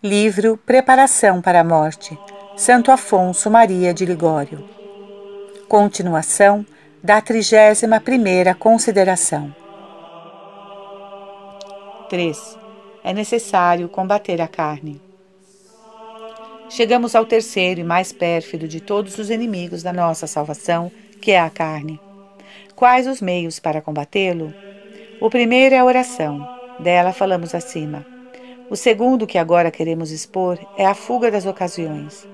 Livro Preparação para a Morte, Santo Afonso Maria de Ligório. Continuação da 31ª consideração. 3. É necessário combater a carne. Chegamos ao terceiro e mais pérfido de todos os inimigos da nossa salvação, que é a carne. Quais os meios para combatê-lo? O primeiro é a oração, dela falamos acima. O segundo que agora queremos expor é a fuga das ocasiões.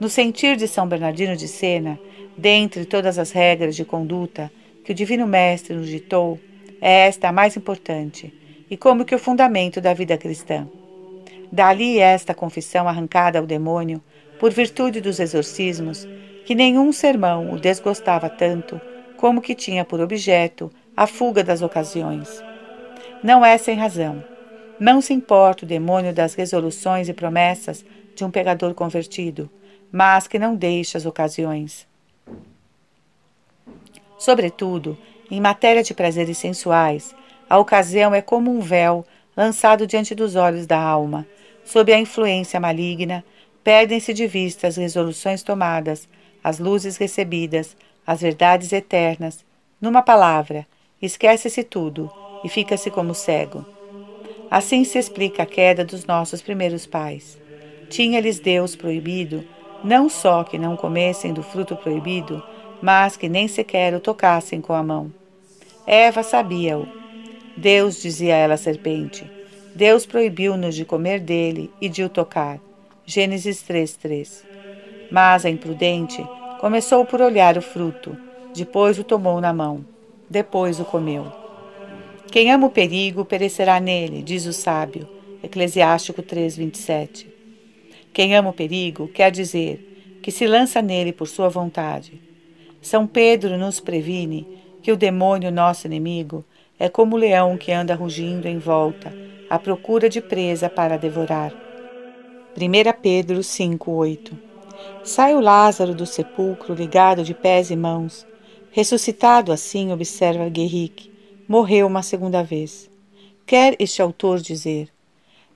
No sentir de São Bernardino de Sena, dentre todas as regras de conduta que o Divino Mestre nos ditou, é esta a mais importante e como que o fundamento da vida cristã. Dali esta confissão arrancada ao demônio, por virtude dos exorcismos, que nenhum sermão o desgostava tanto como que tinha por objeto a fuga das ocasiões. Não é sem razão não se importa o demônio das resoluções e promessas de um pecador convertido, mas que não deixa as ocasiões. Sobretudo, em matéria de prazeres sensuais, a ocasião é como um véu lançado diante dos olhos da alma. Sob a influência maligna, perdem-se de vista as resoluções tomadas, as luzes recebidas, as verdades eternas. Numa palavra, esquece-se tudo e fica-se como cego. Assim se explica a queda dos nossos primeiros pais. Tinha-lhes Deus proibido não só que não comessem do fruto proibido, mas que nem sequer o tocassem com a mão. Eva sabia-o. Deus, dizia ela à serpente, Deus proibiu-nos de comer dele e de o tocar. Gênesis 3:3. Mas a imprudente começou por olhar o fruto, depois o tomou na mão, depois o comeu. Quem ama o perigo perecerá nele, diz o sábio. Eclesiástico 3:27. Quem ama o perigo quer dizer que se lança nele por sua vontade. São Pedro nos previne que o demônio, nosso inimigo, é como o leão que anda rugindo em volta, à procura de presa para devorar. 1 Pedro 5:8. Sai o Lázaro do sepulcro ligado de pés e mãos. Ressuscitado assim, observa Guerrique morreu uma segunda vez. Quer este autor dizer: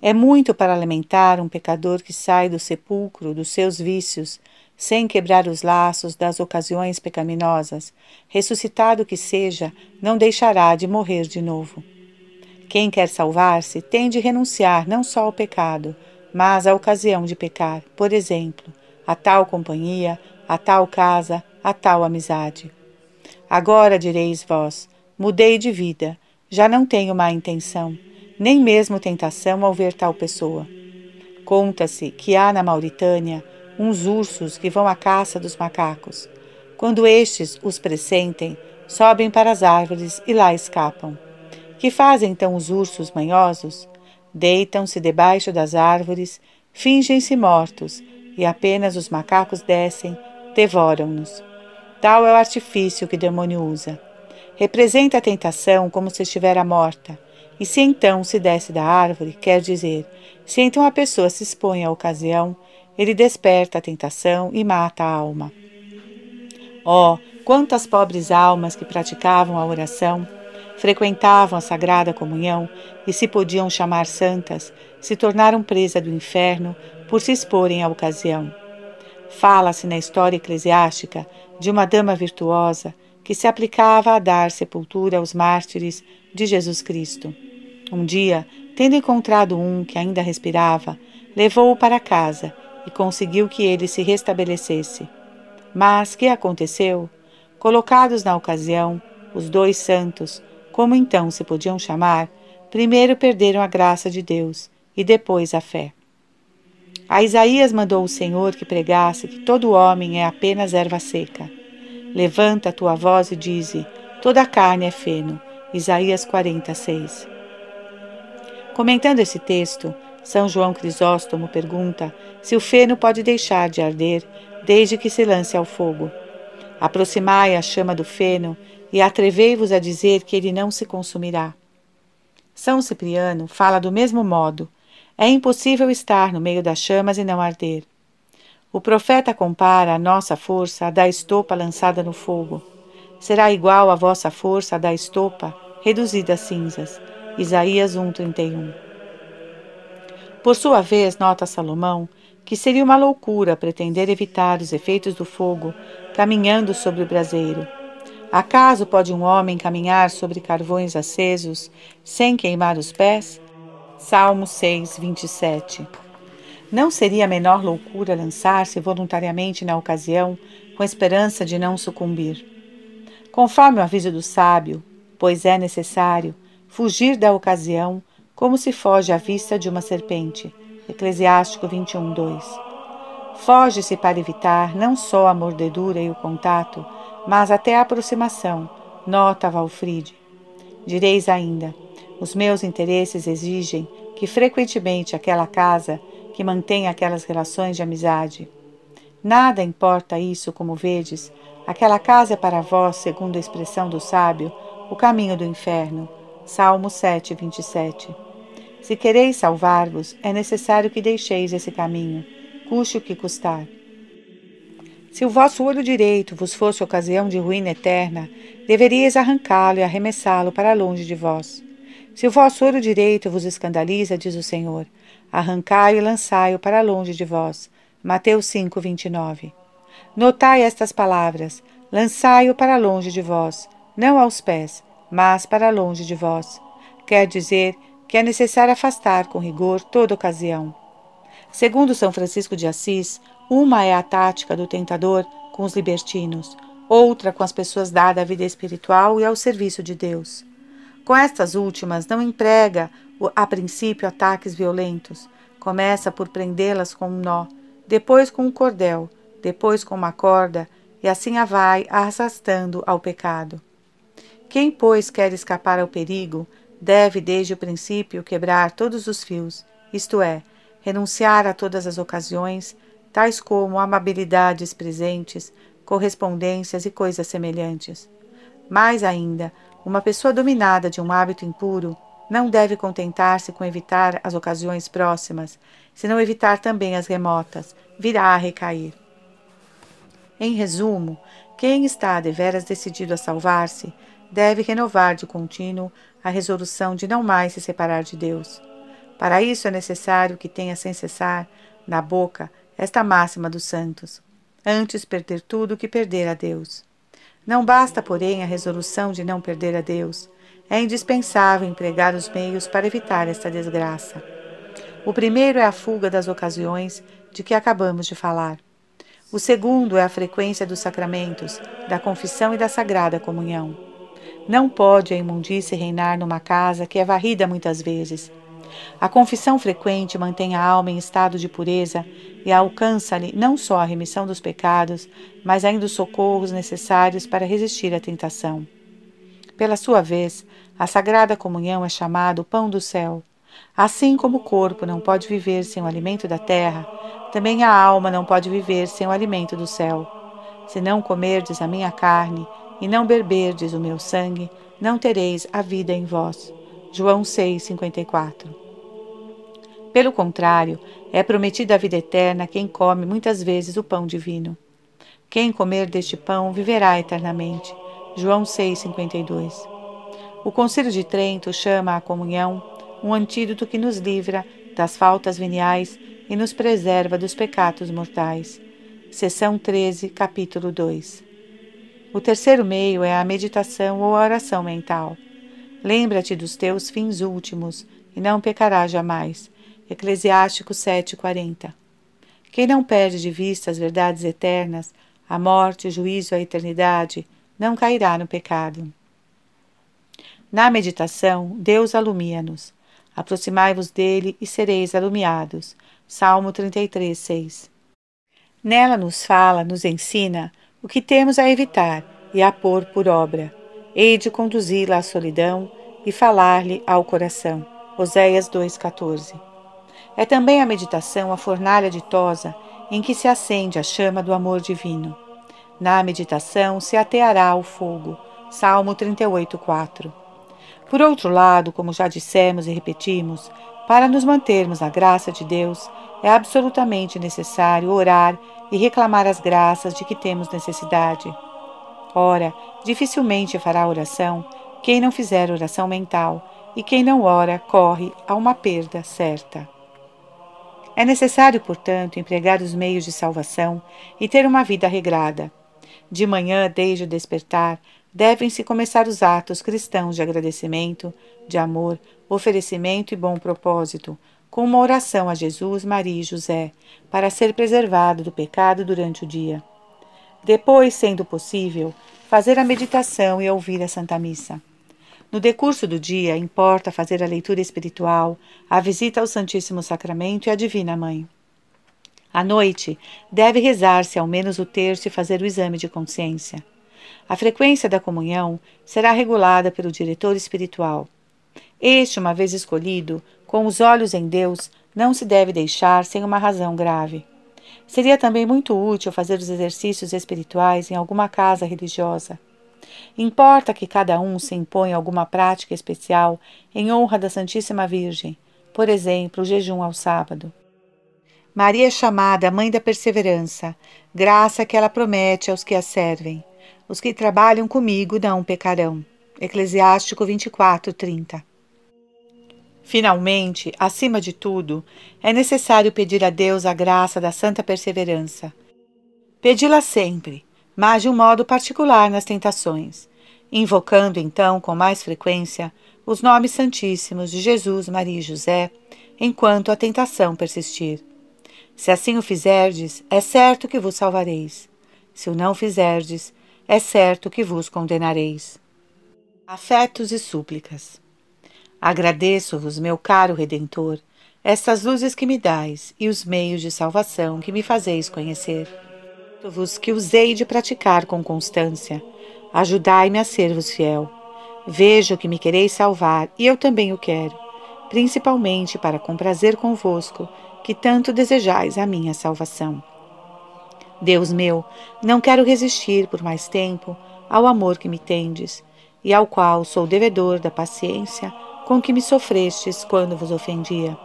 é muito para lamentar um pecador que sai do sepulcro dos seus vícios, sem quebrar os laços das ocasiões pecaminosas, ressuscitado que seja, não deixará de morrer de novo. Quem quer salvar-se tem de renunciar não só ao pecado, mas à ocasião de pecar, por exemplo, a tal companhia, a tal casa, a tal amizade. Agora direis vós: Mudei de vida, já não tenho má intenção, nem mesmo tentação ao ver tal pessoa. Conta-se que há na Mauritânia uns ursos que vão à caça dos macacos. Quando estes os pressentem, sobem para as árvores e lá escapam. Que fazem então os ursos manhosos? Deitam-se debaixo das árvores, fingem-se mortos, e apenas os macacos descem, devoram-nos. Tal é o artifício que o demônio usa. Representa a tentação como se estivera morta. E se então se desce da árvore, quer dizer, se então a pessoa se expõe à ocasião, ele desperta a tentação e mata a alma. Oh, quantas pobres almas que praticavam a oração, frequentavam a sagrada comunhão e se podiam chamar santas, se tornaram presa do inferno por se exporem à ocasião. Fala-se na história eclesiástica de uma dama virtuosa que se aplicava a dar sepultura aos mártires de Jesus Cristo. Um dia, tendo encontrado um que ainda respirava, levou-o para casa e conseguiu que ele se restabelecesse. Mas que aconteceu? Colocados na ocasião, os dois santos, como então se podiam chamar, primeiro perderam a graça de Deus e depois a fé. A Isaías mandou o Senhor que pregasse que todo homem é apenas erva seca Levanta a tua voz e dize: toda a carne é feno. Isaías 46. Comentando esse texto, São João Crisóstomo pergunta se o feno pode deixar de arder desde que se lance ao fogo. Aproximai a chama do feno e atrevei-vos a dizer que ele não se consumirá. São Cipriano fala do mesmo modo. É impossível estar no meio das chamas e não arder. O profeta compara a nossa força à da estopa lançada no fogo. Será igual a vossa força à da estopa reduzida a cinzas. Isaías 1:31. Por sua vez, nota Salomão que seria uma loucura pretender evitar os efeitos do fogo caminhando sobre o braseiro. Acaso pode um homem caminhar sobre carvões acesos sem queimar os pés? Salmo 6, 27. Não seria a menor loucura lançar-se voluntariamente na ocasião com esperança de não sucumbir. Conforme o aviso do sábio, pois é necessário fugir da ocasião como se foge à vista de uma serpente. Eclesiástico 21, 2. Foge-se para evitar não só a mordedura e o contato, mas até a aproximação, nota Valfride. Direis ainda: os meus interesses exigem que frequentemente aquela casa que mantém aquelas relações de amizade. Nada importa isso, como vedes, aquela casa é para vós, segundo a expressão do sábio, o caminho do inferno. Salmo 7, 27. Se quereis salvar-vos, é necessário que deixeis esse caminho, custe o que custar. Se o vosso olho direito vos fosse ocasião de ruína eterna, deveríeis arrancá-lo e arremessá-lo para longe de vós. Se o vosso olho direito vos escandaliza, diz o Senhor, arrancai-o e lançai-o para longe de vós. Mateus 5, 29. Notai estas palavras: lançai-o para longe de vós, não aos pés, mas para longe de vós. Quer dizer que é necessário afastar com rigor toda ocasião. Segundo São Francisco de Assis, uma é a tática do tentador com os libertinos, outra com as pessoas dadas à vida espiritual e ao serviço de Deus. Com estas últimas, não emprega a princípio ataques violentos. Começa por prendê-las com um nó, depois com um cordel, depois com uma corda, e assim a vai arrastando ao pecado. Quem, pois, quer escapar ao perigo, deve desde o princípio quebrar todos os fios, isto é, renunciar a todas as ocasiões, tais como amabilidades presentes, correspondências e coisas semelhantes. Mais ainda, uma pessoa dominada de um hábito impuro não deve contentar-se com evitar as ocasiões próximas, senão evitar também as remotas, virá a recair. Em resumo, quem está deveras decidido a salvar-se, deve renovar de contínuo a resolução de não mais se separar de Deus. Para isso é necessário que tenha sem cessar na boca esta máxima dos santos: antes perder tudo que perder a Deus. Não basta, porém, a resolução de não perder a Deus. É indispensável empregar os meios para evitar esta desgraça. O primeiro é a fuga das ocasiões de que acabamos de falar. O segundo é a frequência dos sacramentos, da confissão e da sagrada comunhão. Não pode a imundície reinar numa casa que é varrida muitas vezes. A confissão frequente mantém a alma em estado de pureza e alcança-lhe não só a remissão dos pecados, mas ainda os socorros necessários para resistir à tentação. Pela sua vez, a Sagrada Comunhão é chamada o pão do céu. Assim como o corpo não pode viver sem o alimento da terra, também a alma não pode viver sem o alimento do céu. Se não comerdes a minha carne e não beberdes o meu sangue, não tereis a vida em vós. João 6:54. Pelo contrário, é prometida a vida eterna a quem come muitas vezes o pão divino. Quem comer deste pão viverá eternamente. João 6:52. O Conselho de Trento chama a comunhão um antídoto que nos livra das faltas veniais e nos preserva dos pecados mortais. Seção 13, capítulo 2. O terceiro meio é a meditação ou a oração mental. Lembra-te dos teus fins últimos e não pecarás jamais. Eclesiástico 7:40. Quem não perde de vista as verdades eternas, a morte, o juízo, a eternidade, não cairá no pecado. Na meditação, Deus alumia-nos. Aproximai-vos dele e sereis alumiados. Salmo 33, 6. Nela nos fala, nos ensina o que temos a evitar e a pôr por obra. Hei de conduzi-la à solidão e falar-lhe ao coração. Oséias 2,14 É também a meditação a fornalha ditosa em que se acende a chama do amor divino. Na meditação se ateará o fogo. Salmo 38,4 Por outro lado, como já dissemos e repetimos, para nos mantermos na graça de Deus, é absolutamente necessário orar e reclamar as graças de que temos necessidade. Ora, dificilmente fará oração quem não fizer oração mental, e quem não ora corre a uma perda certa. É necessário, portanto, empregar os meios de salvação e ter uma vida regrada. De manhã, desde o despertar, devem-se começar os atos cristãos de agradecimento, de amor, oferecimento e bom propósito, com uma oração a Jesus, Maria e José, para ser preservado do pecado durante o dia. Depois, sendo possível, fazer a meditação e ouvir a Santa Missa. No decurso do dia, importa fazer a leitura espiritual, a visita ao Santíssimo Sacramento e à Divina Mãe. À noite, deve rezar-se ao menos o terço e fazer o exame de consciência. A frequência da comunhão será regulada pelo diretor espiritual. Este, uma vez escolhido, com os olhos em Deus, não se deve deixar sem uma razão grave. Seria também muito útil fazer os exercícios espirituais em alguma casa religiosa. Importa que cada um se imponha alguma prática especial em honra da Santíssima Virgem, por exemplo, o jejum ao sábado. Maria é chamada Mãe da Perseverança, graça que ela promete aos que a servem. Os que trabalham comigo não pecarão. Eclesiástico 24, 30. Finalmente, acima de tudo, é necessário pedir a Deus a graça da santa perseverança. Pedi-la sempre, mas de um modo particular nas tentações, invocando então com mais frequência os nomes santíssimos de Jesus, Maria e José, enquanto a tentação persistir. Se assim o fizerdes, é certo que vos salvareis. Se o não fizerdes, é certo que vos condenareis. Afetos e súplicas. Agradeço-vos, meu caro Redentor, estas luzes que me dais e os meios de salvação que me fazeis conhecer vos que usei de praticar com constância. Ajudai-me a ser-vos fiel. Vejo que me quereis salvar e eu também o quero, principalmente para comprazer convosco, que tanto desejais a minha salvação. Deus meu, não quero resistir por mais tempo ao amor que me tendes e ao qual sou devedor da paciência com que me sofrestes quando vos ofendia.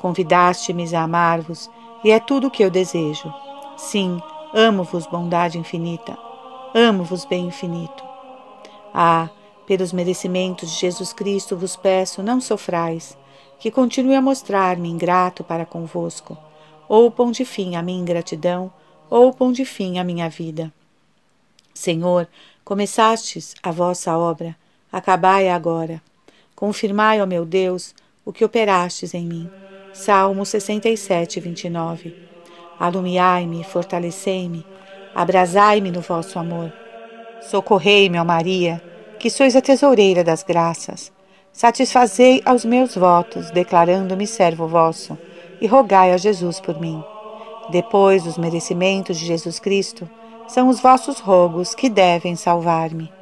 Convidaste-me a amar-vos e é tudo o que eu desejo. Sim, Amo-vos, bondade infinita. Amo-vos, bem infinito. Ah, pelos merecimentos de Jesus Cristo vos peço, não sofrais, que continue a mostrar-me ingrato para convosco, ou pão de fim à minha ingratidão, ou pão de fim à minha vida. Senhor, começastes a vossa obra, acabai agora. Confirmai, ó meu Deus, o que operastes em mim. Salmo 67, 29. Alumiai-me, fortalecei-me, abrasai-me no vosso amor. Socorrei-me, ó Maria, que sois a tesoureira das graças. Satisfazei aos meus votos, declarando-me servo vosso, e rogai a Jesus por mim. Depois dos merecimentos de Jesus Cristo, são os vossos rogos que devem salvar-me.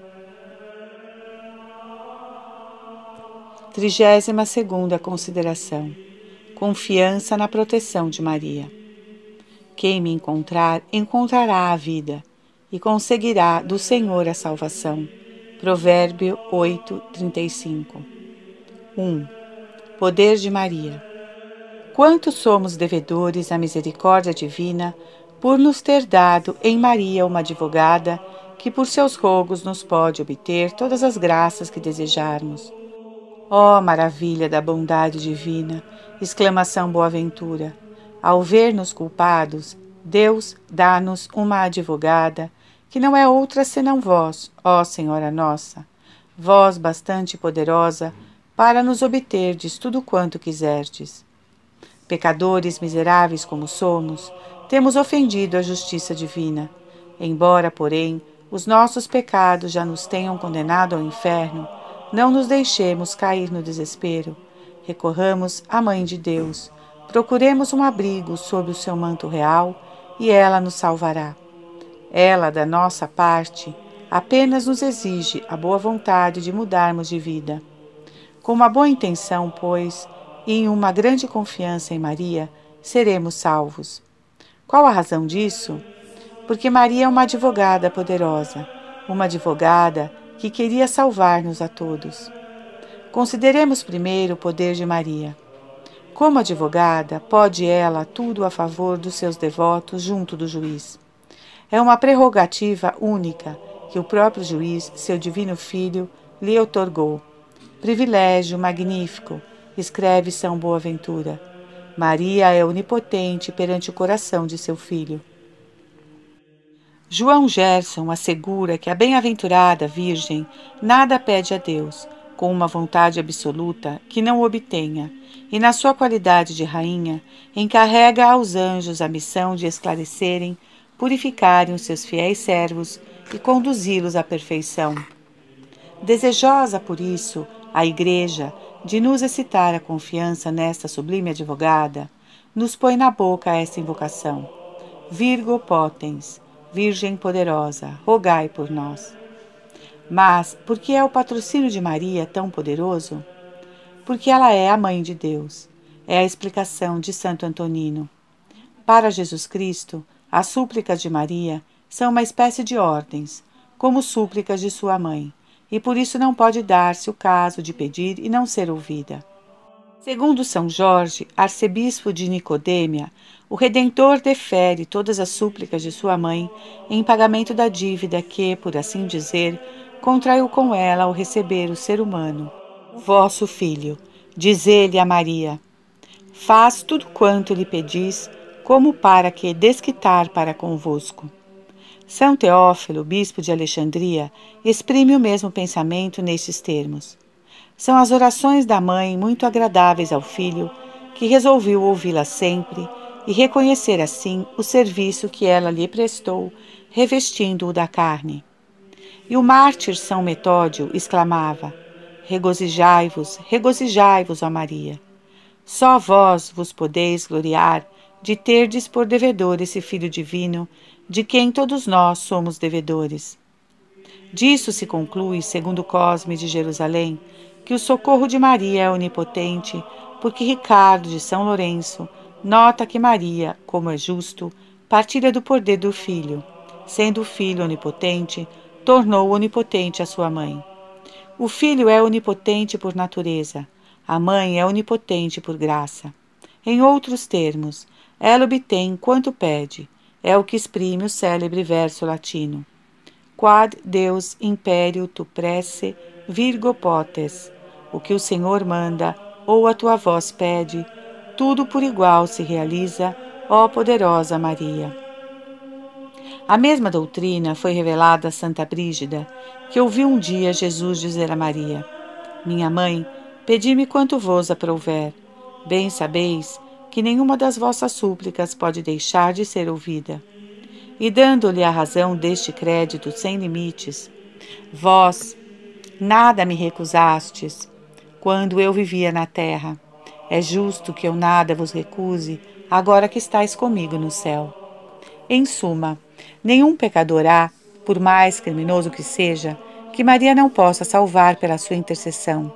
32 segunda consideração. Confiança na proteção de Maria. Quem me encontrar, encontrará a vida e conseguirá do Senhor a salvação. Provérbio 8, 35. 1. Poder de Maria. Quanto somos devedores à misericórdia divina por nos ter dado em Maria uma advogada que por seus rogos nos pode obter todas as graças que desejarmos. Ó oh, maravilha da bondade divina! Exclamação Boaventura! Ao ver-nos culpados, Deus dá-nos uma advogada, que não é outra senão vós, ó Senhora nossa, vós bastante poderosa para nos obterdes tudo quanto quiserdes. Pecadores miseráveis como somos, temos ofendido a justiça divina. Embora, porém, os nossos pecados já nos tenham condenado ao inferno, não nos deixemos cair no desespero. Recorramos à Mãe de Deus Procuremos um abrigo sob o seu manto real e ela nos salvará. Ela, da nossa parte, apenas nos exige a boa vontade de mudarmos de vida. Com uma boa intenção, pois, e em uma grande confiança em Maria, seremos salvos. Qual a razão disso? Porque Maria é uma advogada poderosa, uma advogada que queria salvar-nos a todos. Consideremos primeiro o poder de Maria. Como advogada, pode ela tudo a favor dos seus devotos junto do juiz. É uma prerrogativa única que o próprio juiz, seu divino filho, lhe otorgou. Privilégio magnífico, escreve São Boaventura. Maria é onipotente perante o coração de seu filho. João Gerson assegura que a bem-aventurada Virgem nada pede a Deus, com uma vontade absoluta que não obtenha, e na sua qualidade de rainha, encarrega aos anjos a missão de esclarecerem, purificarem os seus fiéis servos e conduzi-los à perfeição. Desejosa, por isso, a Igreja de nos excitar a confiança nesta sublime advogada, nos põe na boca esta invocação: Virgo potens, Virgem poderosa, rogai por nós. Mas por que é o patrocínio de Maria tão poderoso? Porque ela é a mãe de Deus. É a explicação de Santo Antonino. Para Jesus Cristo, as súplicas de Maria são uma espécie de ordens, como súplicas de sua mãe, e por isso não pode dar-se o caso de pedir e não ser ouvida. Segundo São Jorge, arcebispo de Nicodêmia, o Redentor defere todas as súplicas de sua mãe em pagamento da dívida que, por assim dizer, contraiu com ela ao receber o ser humano, o vosso filho. Diz ele a Maria: Faz tudo quanto lhe pedis, como para que desquitar para convosco. São Teófilo, bispo de Alexandria, exprime o mesmo pensamento nestes termos. São as orações da mãe muito agradáveis ao filho, que resolveu ouvi-la sempre e reconhecer assim o serviço que ela lhe prestou, revestindo-o da carne. E o mártir São Metódio exclamava: Regozijai-vos, regozijai-vos, ó Maria. Só vós vos podeis gloriar de terdes por devedor esse Filho divino, de quem todos nós somos devedores. Disso se conclui, segundo Cosme de Jerusalém, que o socorro de Maria é onipotente, porque Ricardo de São Lourenço nota que Maria, como é justo, partilha do poder do Filho, sendo o Filho onipotente, tornou onipotente a sua mãe. O filho é onipotente por natureza, a mãe é onipotente por graça. Em outros termos, ela obtém quanto pede, é o que exprime o célebre verso latino. Quad Deus imperio tu prece virgo potes. O que o Senhor manda, ou a tua voz pede, tudo por igual se realiza, ó poderosa Maria. A mesma doutrina foi revelada a Santa Brígida, que ouviu um dia Jesus dizer a Maria: Minha mãe, pedi-me quanto vos aprouver. Bem sabeis que nenhuma das vossas súplicas pode deixar de ser ouvida. E dando-lhe a razão deste crédito sem limites, vós nada me recusastes quando eu vivia na terra. É justo que eu nada vos recuse, agora que estáis comigo no céu. Em suma, Nenhum pecador há, por mais criminoso que seja, que Maria não possa salvar pela sua intercessão.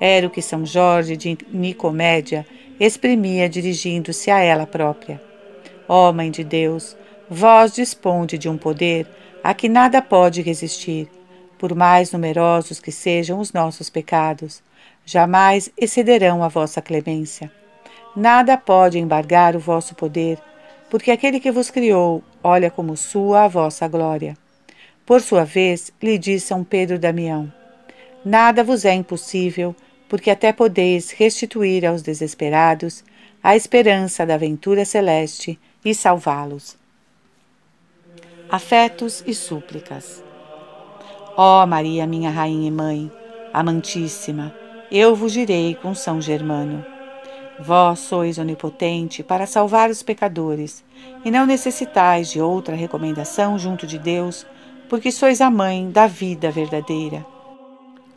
Era o que São Jorge de Nicomédia exprimia dirigindo-se a ela própria. Ó oh, Mãe de Deus, vós disponde de um poder a que nada pode resistir, por mais numerosos que sejam os nossos pecados, jamais excederão a vossa clemência. Nada pode embargar o vosso poder, porque aquele que vos criou olha como sua a vossa glória. Por sua vez, lhe disse São Pedro Damião: Nada vos é impossível, porque até podeis restituir aos desesperados a esperança da aventura celeste e salvá-los. Afetos e súplicas. Ó Maria, minha rainha e mãe, amantíssima, eu vos direi com São Germano. Vós sois onipotente para salvar os pecadores, e não necessitais de outra recomendação junto de Deus, porque sois a mãe da vida verdadeira.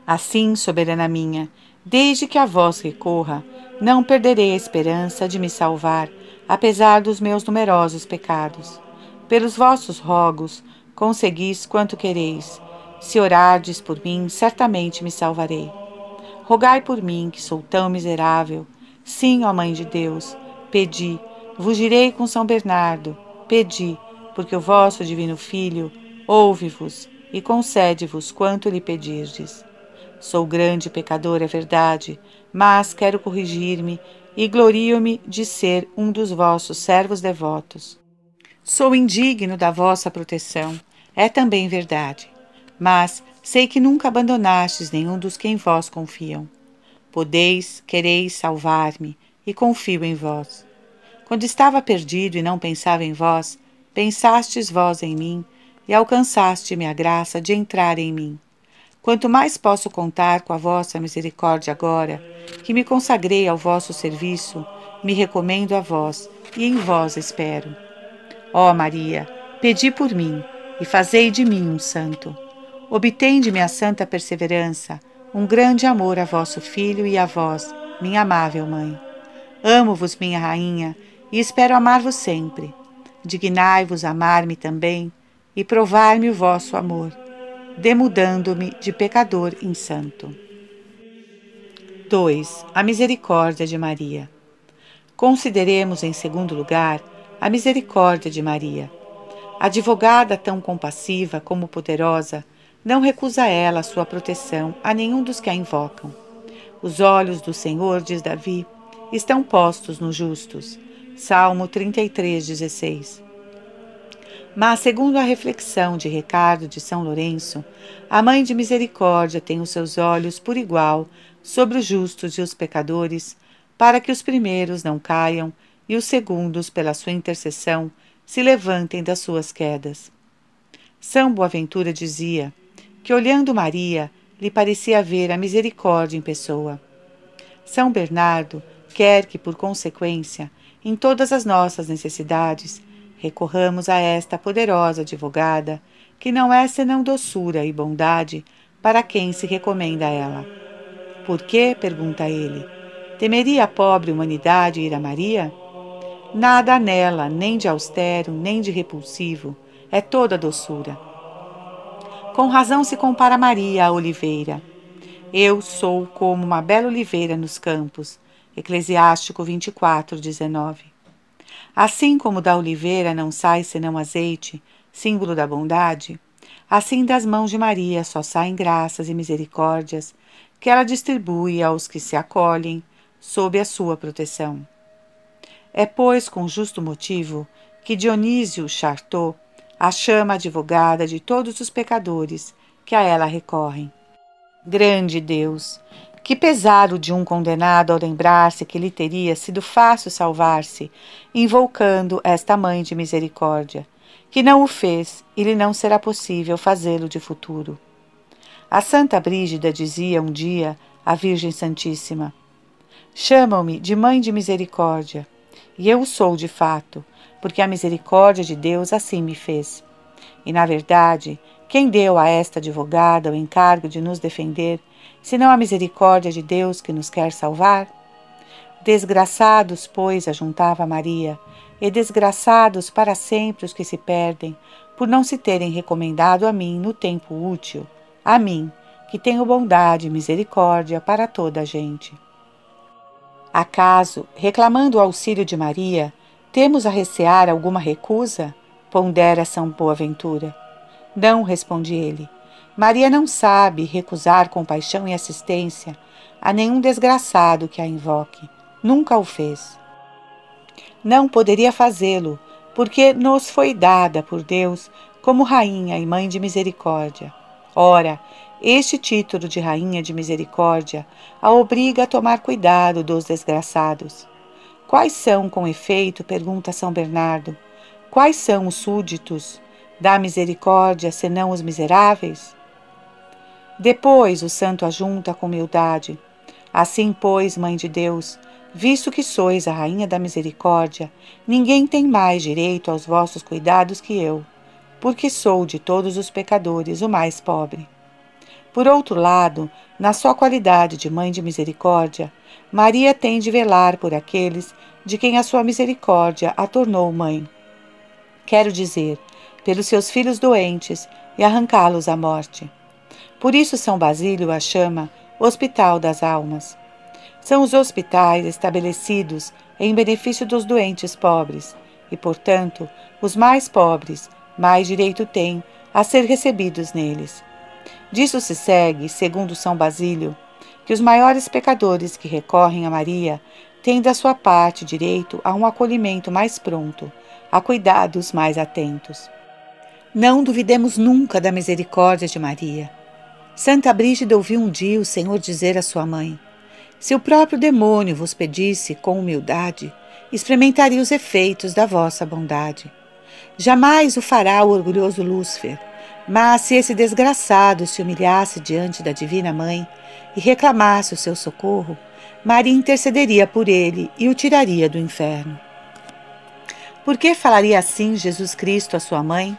Assim, soberana minha, desde que a vós recorra, não perderei a esperança de me salvar, apesar dos meus numerosos pecados. Pelos vossos rogos, conseguis quanto quereis. Se orardes por mim, certamente me salvarei. Rogai por mim, que sou tão miserável, Sim, ó Mãe de Deus, pedi, vos direi com São Bernardo, pedi, porque o vosso divino Filho ouve-vos e concede-vos quanto lhe pedirdes. Sou grande pecador, é verdade, mas quero corrigir-me e glorio-me de ser um dos vossos servos devotos. Sou indigno da vossa proteção, é também verdade, mas sei que nunca abandonastes nenhum dos que em vós confiam. Podeis, quereis salvar-me, e confio em vós. Quando estava perdido e não pensava em vós, pensastes vós em mim e alcançaste-me a graça de entrar em mim. Quanto mais posso contar com a vossa misericórdia agora, que me consagrei ao vosso serviço, me recomendo a vós e em vós espero. Ó Maria, pedi por mim e fazei de mim um santo. Obtende-me a santa perseverança, um grande amor a vosso Filho e a vós, minha amável Mãe. Amo-vos, minha Rainha, e espero amar-vos sempre. Dignai-vos amar-me também e provar-me o vosso amor, demudando-me de pecador em santo. 2. A misericórdia de Maria. Consideremos, em segundo lugar, a misericórdia de Maria. Advogada tão compassiva como poderosa, não recusa ela sua proteção a nenhum dos que a invocam. Os olhos do Senhor, diz Davi, estão postos nos justos. Salmo 33, 16. Mas, segundo a reflexão de Ricardo de São Lourenço, a Mãe de Misericórdia tem os seus olhos por igual sobre os justos e os pecadores, para que os primeiros não caiam e os segundos, pela sua intercessão, se levantem das suas quedas. São Boaventura dizia que, olhando Maria, lhe parecia ver a misericórdia em pessoa. São Bernardo quer que, por consequência, em todas as nossas necessidades, recorramos a esta poderosa advogada, que não é senão doçura e bondade para quem se recomenda a ela. Por que, pergunta ele, temeria a pobre humanidade ir a Maria? Nada nela, nem de austero, nem de repulsivo, é toda doçura. Com razão se compara Maria à oliveira. Eu sou como uma bela oliveira nos campos. Eclesiástico 24, 19. Assim como da oliveira não sai senão azeite, símbolo da bondade, assim das mãos de Maria só saem graças e misericórdias que ela distribui aos que se acolhem sob a sua proteção. É, pois, com justo motivo que Dionísio Chartot a chama advogada de todos os pecadores que a ela recorrem. Grande Deus, que pesado de um condenado ao lembrar-se que lhe teria sido fácil salvar-se, invocando esta Mãe de Misericórdia, que não o fez e lhe não será possível fazê-lo de futuro. A Santa Brígida dizia um dia à Virgem Santíssima: Chamam-me de Mãe de Misericórdia e eu o sou de fato, porque a misericórdia de Deus assim me fez. E, na verdade, quem deu a esta advogada o encargo de nos defender, senão a misericórdia de Deus que nos quer salvar? Desgraçados, pois, ajuntava Maria, e desgraçados para sempre os que se perdem, por não se terem recomendado a mim no tempo útil, a mim, que tenho bondade e misericórdia para toda a gente. Acaso, reclamando o auxílio de Maria, temos a recear alguma recusa? Pondera São Boaventura. Não, responde ele. Maria não sabe recusar compaixão e assistência a nenhum desgraçado que a invoque. Nunca o fez. Não poderia fazê-lo, porque nos foi dada por Deus como rainha e mãe de misericórdia. Ora, este título de Rainha de Misericórdia a obriga a tomar cuidado dos desgraçados. Quais são, com efeito, pergunta São Bernardo, quais são os súditos da misericórdia senão os miseráveis? Depois o santo ajunta com humildade: Assim, pois, Mãe de Deus, visto que sois a Rainha da Misericórdia, ninguém tem mais direito aos vossos cuidados que eu, porque sou de todos os pecadores o mais pobre. Por outro lado, na sua qualidade de mãe de misericórdia, Maria tem de velar por aqueles de quem a sua misericórdia a tornou mãe. Quero dizer, pelos seus filhos doentes e arrancá-los à morte. Por isso São Basílio a chama Hospital das Almas. São os hospitais estabelecidos em benefício dos doentes pobres, e, portanto, os mais pobres mais direito têm a ser recebidos neles. Disso se segue, segundo São Basílio, que os maiores pecadores que recorrem a Maria têm da sua parte direito a um acolhimento mais pronto, a cuidados mais atentos. Não duvidemos nunca da misericórdia de Maria. Santa Brígida ouviu um dia o Senhor dizer à sua mãe: Se o próprio demônio vos pedisse com humildade, experimentaria os efeitos da vossa bondade. Jamais o fará o orgulhoso Lúcifer, mas se esse desgraçado se humilhasse diante da Divina Mãe e reclamasse o seu socorro, Maria intercederia por ele e o tiraria do inferno. Por que falaria assim Jesus Cristo à sua mãe?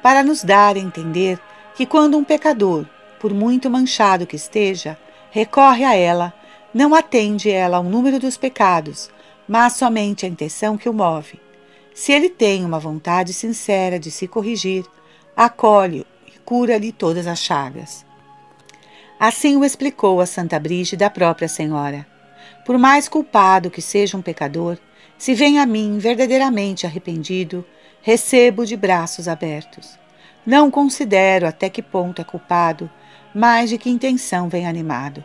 Para nos dar a entender que quando um pecador, por muito manchado que esteja, recorre a ela, não atende ela ao número dos pecados, mas somente à intenção que o move. Se ele tem uma vontade sincera de se corrigir, acolhe-o e cura-lhe todas as chagas. Assim o explicou a Santa Brígida, a própria Senhora. Por mais culpado que seja um pecador, se vem a mim verdadeiramente arrependido, recebo de braços abertos. Não considero até que ponto é culpado, mas de que intenção vem animado.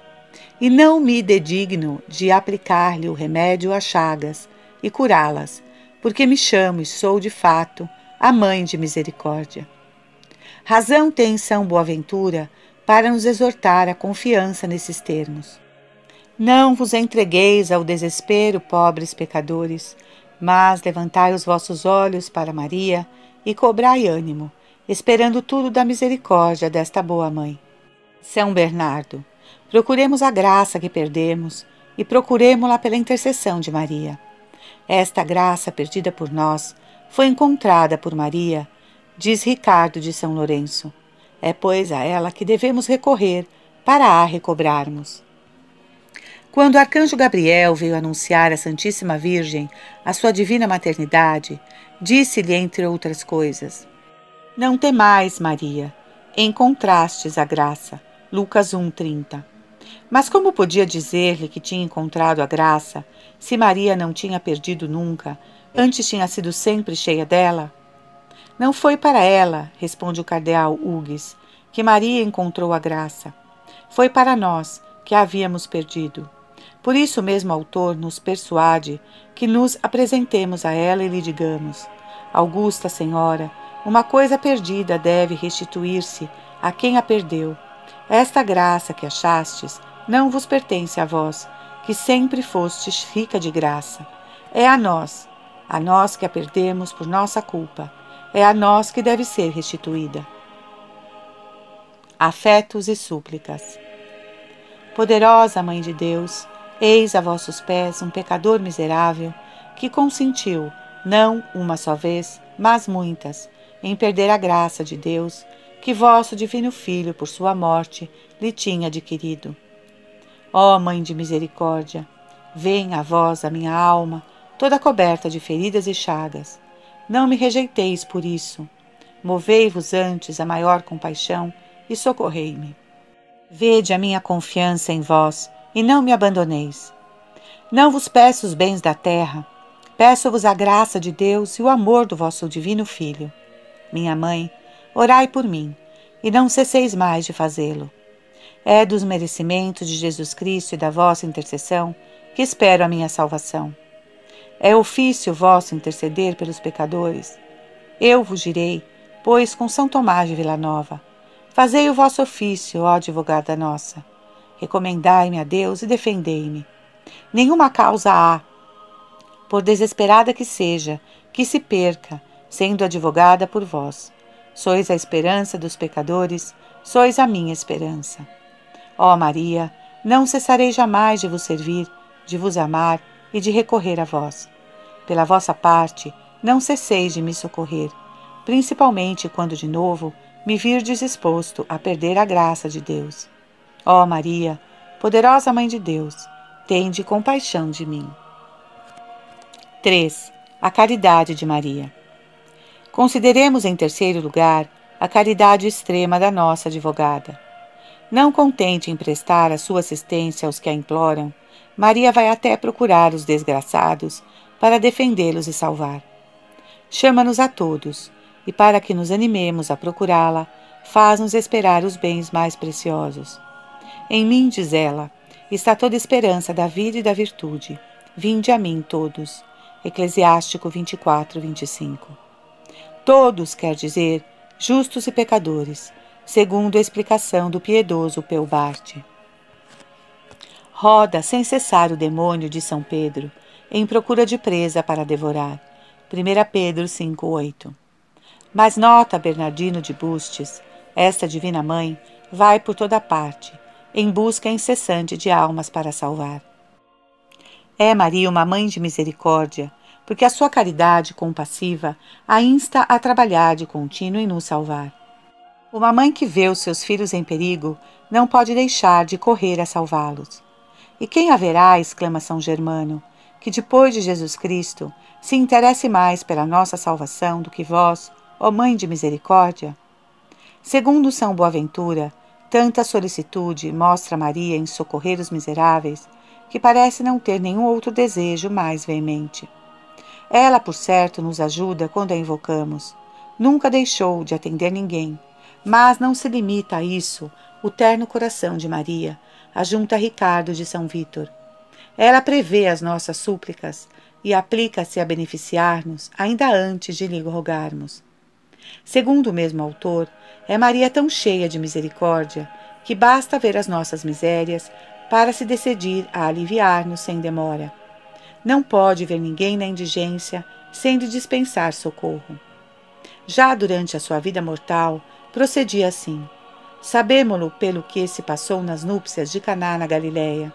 E não me dedigno de aplicar-lhe o remédio às chagas e curá-las, porque me chamo e sou de fato a mãe de misericórdia. Razão tem São Boaventura para nos exortar a confiança nesses termos. Não vos entregueis ao desespero, pobres pecadores, mas levantai os vossos olhos para Maria e cobrai ânimo, esperando tudo da misericórdia desta boa mãe. São Bernardo, procuremos a graça que perdemos e procuremo-la pela intercessão de Maria. Esta graça perdida por nós foi encontrada por Maria, diz Ricardo de São Lourenço. É, pois, a ela que devemos recorrer para a recobrarmos. Quando o arcanjo Gabriel veio anunciar à Santíssima Virgem a sua divina maternidade, disse-lhe, entre outras coisas: Não temais, Maria, encontrastes a graça. Lucas 1:30. Mas como podia dizer-lhe que tinha encontrado a graça, se Maria não tinha perdido nunca, antes tinha sido sempre cheia dela? Não foi para ela, responde o cardeal Hugues, que Maria encontrou a graça. Foi para nós, que a havíamos perdido. Por isso mesmo o autor nos persuade que nos apresentemos a ela e lhe digamos: Augusta Senhora, uma coisa perdida deve restituir-se a quem a perdeu. Esta graça que achastes não vos pertence a vós, que sempre fostes rica de graça. É a nós, a nós que a perdemos por nossa culpa é a nós que deve ser restituída. Afetos e súplicas. Poderosa Mãe de Deus, eis a vossos pés um pecador miserável que consentiu, não uma só vez, mas muitas, em perder a graça de Deus que vosso divino Filho, por sua morte, lhe tinha adquirido. Ó Mãe de misericórdia, venha a vós a minha alma, toda coberta de feridas e chagas não me rejeiteis por isso. Movei-vos antes a maior compaixão e socorrei-me. Vede a minha confiança em vós e não me abandoneis. Não vos peço os bens da terra, peço-vos a graça de Deus e o amor do vosso divino Filho. Minha mãe, orai por mim e não cesseis mais de fazê-lo. É dos merecimentos de Jesus Cristo e da vossa intercessão que espero a minha salvação. É ofício vosso interceder pelos pecadores. Eu vos direi, pois com São Tomás de Vila Nova, fazei o vosso ofício, ó advogada nossa. Recomendai-me a Deus e defendei-me. Nenhuma causa há, por desesperada que seja, que se perca, sendo advogada por vós. Sois a esperança dos pecadores, sois a minha esperança. Ó Maria, não cessarei jamais de vos servir, de vos amar e de recorrer a vós. Pela vossa parte, não cesseis de me socorrer, principalmente quando de novo me virdes exposto a perder a graça de Deus. Ó Maria, poderosa Mãe de Deus, tende compaixão de mim. 3. A caridade de Maria. Consideremos em terceiro lugar a caridade extrema da nossa advogada. Não contente em prestar a sua assistência aos que a imploram, Maria vai até procurar os desgraçados para defendê-los e salvar. Chama-nos a todos, e para que nos animemos a procurá-la, faz-nos esperar os bens mais preciosos. Em mim, diz ela, está toda esperança da vida e da virtude. Vinde a mim todos. Eclesiástico 24, 25. Todos quer dizer justos e pecadores, segundo a explicação do piedoso Peubarte. Roda sem cessar o demônio de São Pedro, em procura de presa para devorar. 1 Pedro 5,8 Mas nota Bernardino de Bustes, esta Divina Mãe vai por toda parte, em busca incessante de almas para salvar. É Maria uma mãe de misericórdia, porque a sua caridade compassiva a insta a trabalhar de contínuo em nos salvar. Uma mãe que vê os seus filhos em perigo não pode deixar de correr a salvá-los. E quem haverá, exclama São Germano, que depois de Jesus Cristo se interesse mais pela nossa salvação do que vós, ó Mãe de Misericórdia? Segundo São Boaventura, tanta solicitude mostra Maria em socorrer os miseráveis que parece não ter nenhum outro desejo mais veemente. Ela, por certo, nos ajuda quando a invocamos. Nunca deixou de atender ninguém, mas não se limita a isso o terno coração de Maria, a junta Ricardo de São Vítor. Ela prevê as nossas súplicas e aplica-se a beneficiar-nos ainda antes de lhe rogarmos. Segundo o mesmo autor, é Maria tão cheia de misericórdia que basta ver as nossas misérias para se decidir a aliviar-nos sem demora. Não pode ver ninguém na indigência sem lhe dispensar socorro. Já durante a sua vida mortal, procedia assim. Sabemo-lo pelo que se passou nas núpcias de Caná na Galiléia.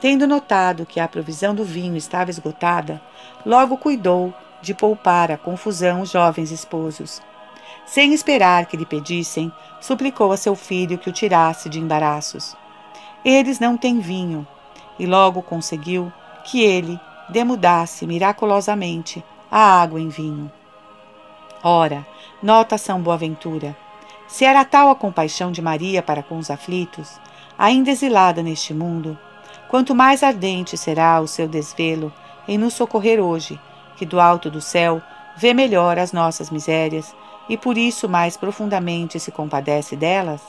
Tendo notado que a provisão do vinho estava esgotada, logo cuidou de poupar a confusão os jovens esposos. Sem esperar que lhe pedissem, suplicou a seu filho que o tirasse de embaraços. Eles não têm vinho, e logo conseguiu que ele demudasse miraculosamente a água em vinho. Ora, nota São Boaventura, se era tal a compaixão de Maria para com os aflitos, ainda exilada neste mundo, quanto mais ardente será o seu desvelo em nos socorrer hoje, que do alto do céu vê melhor as nossas misérias e por isso mais profundamente se compadece delas?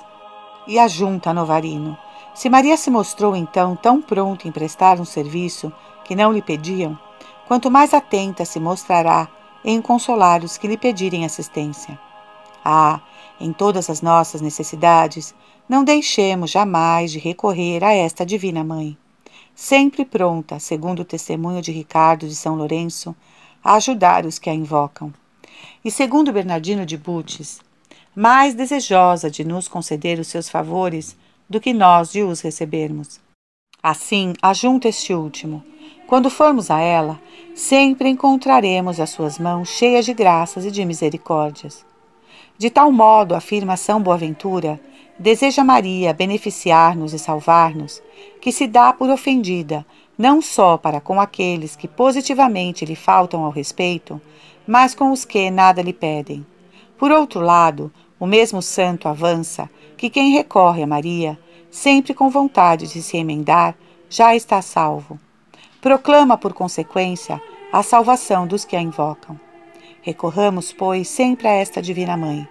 E ajunta Novarino. Se Maria se mostrou então tão pronta em prestar um serviço que não lhe pediam, quanto mais atenta se mostrará em consolar os que lhe pedirem assistência. Ah, em todas as nossas necessidades, não deixemos jamais de recorrer a esta Divina Mãe, sempre pronta, segundo o testemunho de Ricardo de São Lourenço, a ajudar os que a invocam. E segundo Bernardino de Butes, mais desejosa de nos conceder os seus favores do que nós de os recebermos. Assim, ajunta este último. Quando formos a ela, sempre encontraremos as suas mãos cheias de graças e de misericórdias. De tal modo, afirma São Boaventura, deseja Maria beneficiar-nos e salvar-nos, que se dá por ofendida, não só para com aqueles que positivamente lhe faltam ao respeito, mas com os que nada lhe pedem. Por outro lado, o mesmo santo avança que quem recorre a Maria, sempre com vontade de se emendar, já está salvo. Proclama, por consequência, a salvação dos que a invocam. Recorramos, pois, sempre a esta Divina Mãe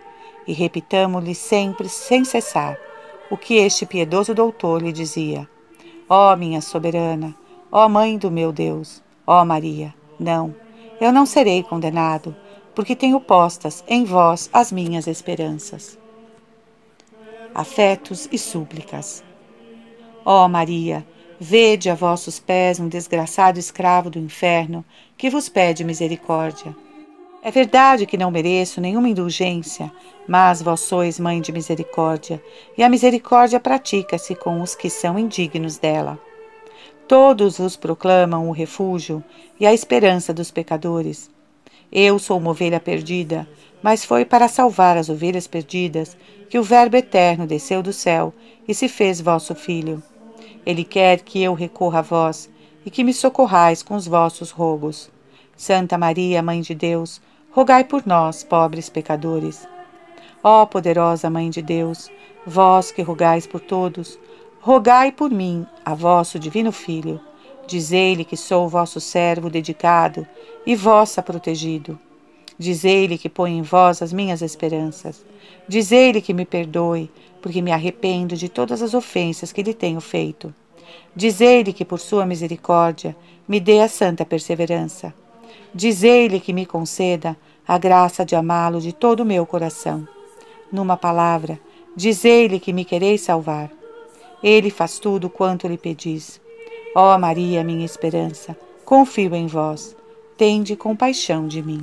e repitamo-lhe sempre, sem cessar, o que este piedoso doutor lhe dizia: Ó oh, minha soberana, ó oh, Mãe do meu Deus, ó oh, Maria, não, eu não serei condenado, porque tenho postas em vós as minhas esperanças. Afetos e súplicas. Ó Maria, vede a vossos pés um desgraçado escravo do inferno que vos pede misericórdia. É verdade que não mereço nenhuma indulgência, mas vós sois mãe de misericórdia, e a misericórdia pratica-se com os que são indignos dela. Todos vos proclamam o refúgio e a esperança dos pecadores. Eu sou uma ovelha perdida, mas foi para salvar as ovelhas perdidas que o Verbo eterno desceu do céu e se fez vosso filho. Ele quer que eu recorra a vós e que me socorrais com os vossos rogos. Santa Maria, Mãe de Deus, rogai por nós, pobres pecadores. Ó poderosa Mãe de Deus, vós que rogais por todos, rogai por mim, a vosso divino Filho. Dizei-lhe que sou vosso servo dedicado e vossa protegido. Dizei-lhe que põe em vós as minhas esperanças. Dizei-lhe que me perdoe, porque me arrependo de todas as ofensas que lhe tenho feito. Dizei-lhe que, por sua misericórdia, me dê a santa perseverança. Dizei-lhe que me conceda a graça de amá-lo de todo o meu coração. Numa palavra, dizei-lhe que me quereis salvar. Ele faz tudo quanto lhe pedis. Ó Maria, minha esperança, confio em vós. Tende compaixão de mim.